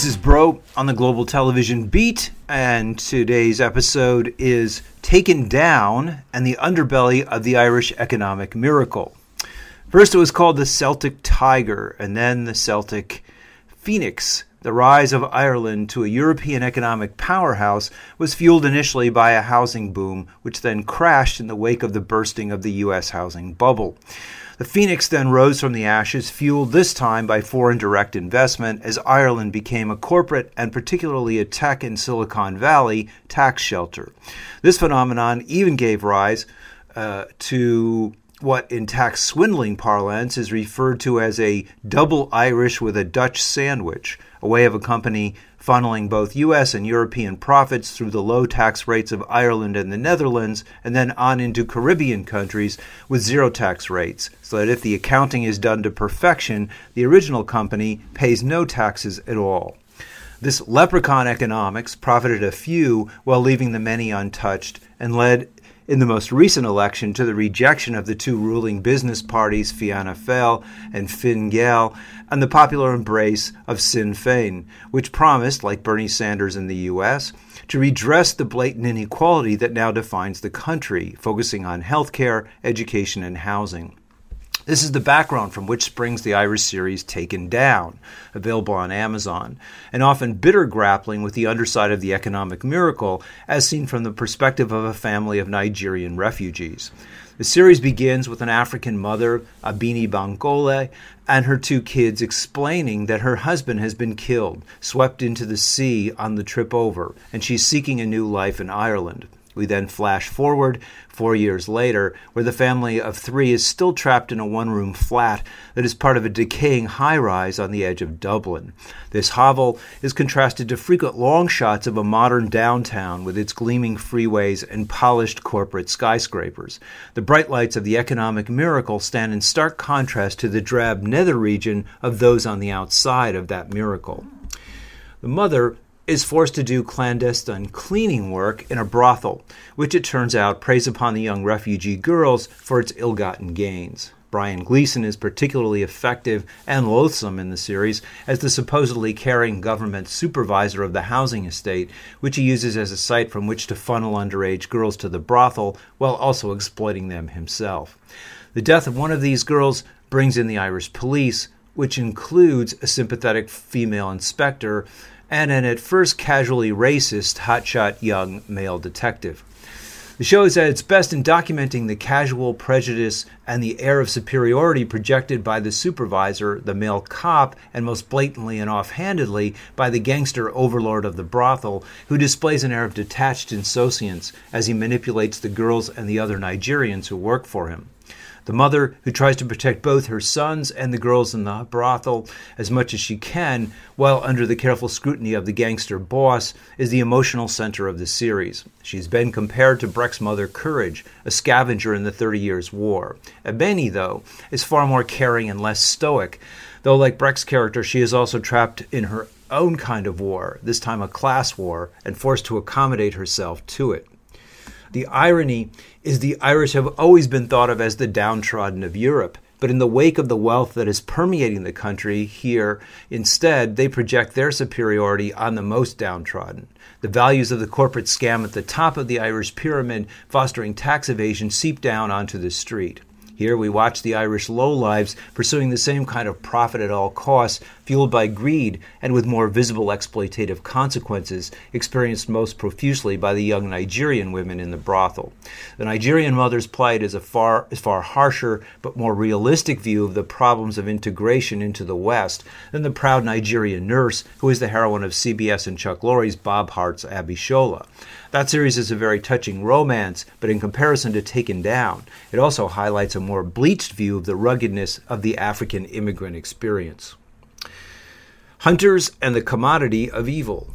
This is Broe on the Global Television Beat, and today's episode is Taken Down and the Underbelly of the Irish Economic Miracle. First, it was called the Celtic Tiger, and then the Celtic Phoenix. The rise of Ireland to a European economic powerhouse was fueled initially by a housing boom, which then crashed in the wake of the bursting of the U.S. housing bubble. The phoenix then rose from the ashes, fueled this time by foreign direct investment, as Ireland became a corporate and particularly a tech and Silicon Valley tax shelter. This phenomenon even gave rise uh, to what in tax swindling parlance is referred to as a double Irish with a Dutch sandwich, a way of a company funneling both U.S. and European profits through the low tax rates of Ireland and the Netherlands, and then on into Caribbean countries with zero tax rates, so that if the accounting is done to perfection, the original company pays no taxes at all. This leprechaun economics profited a few while leaving the many untouched and led in the most recent election to the rejection of the two ruling business parties, Fianna Fáil and Fine Gael, and the popular embrace of Sinn Féin, which promised, like Bernie Sanders in the U.S., to redress the blatant inequality that now defines the country, focusing on healthcare, education, and housing. This is the background from which springs the Irish series Taken Down, available on Amazon, an often bitter grappling with the underside of the economic miracle as seen from the perspective of a family of Nigerian refugees. The series begins with an African mother, Abeni Bankole, and her two kids explaining that her husband has been killed, swept into the sea on the trip over, and she's seeking a new life in Ireland. We then flash forward four years later, where the family of three is still trapped in a one room flat that is part of a decaying high rise on the edge of Dublin. This hovel is contrasted to frequent long shots of a modern downtown with its gleaming freeways and polished corporate skyscrapers. The bright lights of the economic miracle stand in stark contrast to the drab nether region of those on the outside of that miracle. The mother is forced to do clandestine cleaning work in a brothel, which it turns out preys upon the young refugee girls for its ill gotten gains. Brian Gleeson is particularly effective and loathsome in the series as the supposedly caring government supervisor of the housing estate, which he uses as a site from which to funnel underage girls to the brothel while also exploiting them himself. The death of one of these girls brings in the Irish police, which includes a sympathetic female inspector and an at first casually racist hotshot young male detective. The show is at its best in documenting the casual prejudice and the air of superiority projected by the supervisor, the male cop, and most blatantly and offhandedly by the gangster overlord of the brothel, who displays an air of detached insouciance as he manipulates the girls and the other Nigerians who work for him. The mother, who tries to protect both her sons and the girls in the brothel as much as she can, while under the careful scrutiny of the gangster boss, is the emotional center of the series. She's been compared to Brecht's mother Courage, a scavenger in the Thirty Years' War. Ebony, though, is far more caring and less stoic, though, like Brecht's character, she is also trapped in her own kind of war, this time a class war, and forced to accommodate herself to it. The irony is the Irish have always been thought of as the downtrodden of Europe. But in the wake of the wealth that is permeating the country here, instead, they project their superiority on the most downtrodden. The values of the corporate scam at the top of the Irish pyramid, fostering tax evasion, seep down onto the street. Here we watch the Irish lowlives pursuing the same kind of profit at all costs, fueled by greed and with more visible exploitative consequences, experienced most profusely by the young Nigerian women in the brothel. The Nigerian mother's plight is a far, is far harsher but more realistic view of the problems of integration into the West than the proud Nigerian nurse who is the heroine of CBS and Chuck Lorre's Bob Hearts Abishola. That series is a very touching romance, but in comparison to Taken Down, it also highlights a more bleached view of the ruggedness of the African immigrant experience. Hunters and the Commodity of Evil.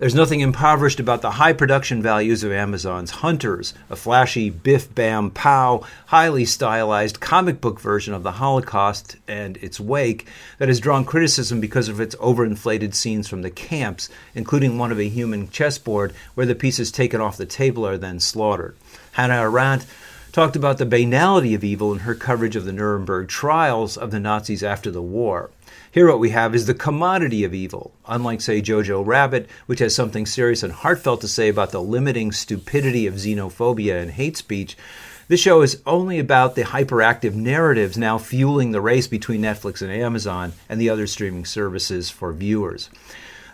There's nothing impoverished about the high production values of Amazon's Hunters, a flashy biff bam pow, highly stylized comic book version of the Holocaust and its wake that has drawn criticism because of its overinflated scenes from the camps, including one of a human chessboard where the pieces taken off the table are then slaughtered. Hannah Arendt talked about the banality of evil in her coverage of the Nuremberg trials of the Nazis after the war. Here, what we have is the commodity of evil, unlike, say, Jojo Rabbit, which has something serious and heartfelt to say about the limiting stupidity of xenophobia and hate speech. This show is only about the hyperactive narratives now fueling the race between Netflix and Amazon and the other streaming services for viewers.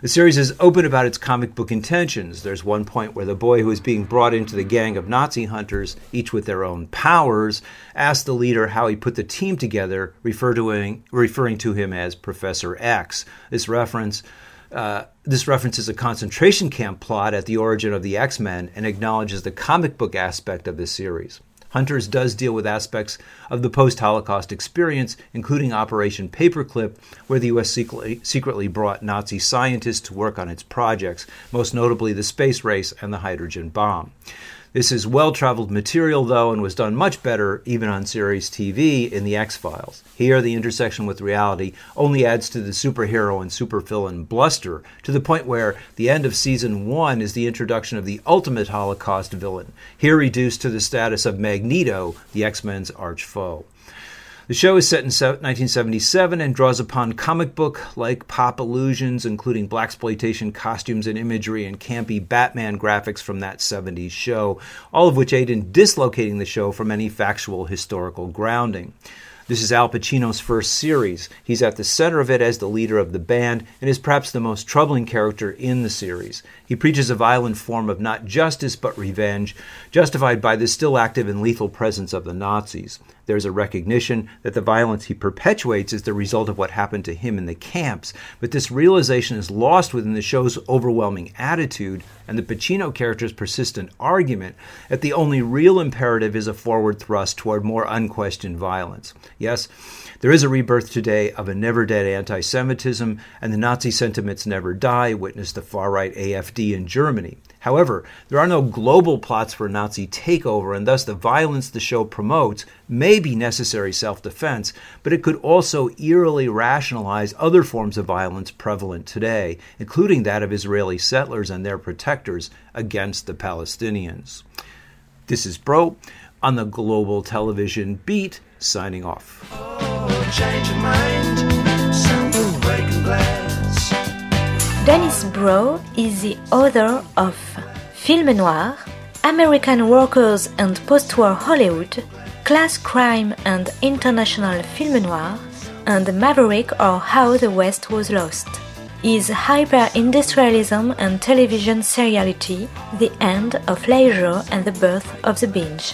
The series is open about its comic book intentions. There's one point where the boy who is being brought into the gang of Nazi hunters, each with their own powers, asks the leader how he put the team together, refer to him, referring to him as Professor X. This reference uh, this references a concentration camp plot at the origin of the X Men and acknowledges the comic book aspect of this series. Hunters does deal with aspects of the post Holocaust experience, including Operation Paperclip, where the U.S. secretly, secretly brought Nazi scientists to work on its projects, most notably the space race and the hydrogen bomb. This is well traveled material, though, and was done much better even on series TV in The X Files. Here, the intersection with reality only adds to the superhero and supervillain bluster to the point where the end of season one is the introduction of the ultimate Holocaust villain, here reduced to the status of Magneto, the X Men's arch foe. The show is set in 1977 and draws upon comic book like pop illusions, including blaxploitation costumes and imagery and campy Batman graphics from that 70s show, all of which aid in dislocating the show from any factual historical grounding. This is Al Pacino's first series. He's at the center of it as the leader of the band and is perhaps the most troubling character in the series. He preaches a violent form of not justice but revenge, justified by the still active and lethal presence of the Nazis. There's a recognition that the violence he perpetuates is the result of what happened to him in the camps, but this realization is lost within the show's overwhelming attitude and the Pacino character's persistent argument that the only real imperative is a forward thrust toward more unquestioned violence. Yes, there is a rebirth today of a never dead anti Semitism, and the Nazi sentiments never die, witness the far right AFD in Germany. However, there are no global plots for Nazi takeover, and thus the violence the show promotes may be necessary self defense, but it could also eerily rationalize other forms of violence prevalent today, including that of Israeli settlers and their protectors against the Palestinians. This is Broe on the Global Television Beat, signing off. Dennis Broe is the author of Film Noir, American Workers and Post-War Hollywood, Class Crime and International Film Noir, and Maverick or How the West Was Lost. Is hyper-industrialism and television seriality the end of leisure and the birth of the binge?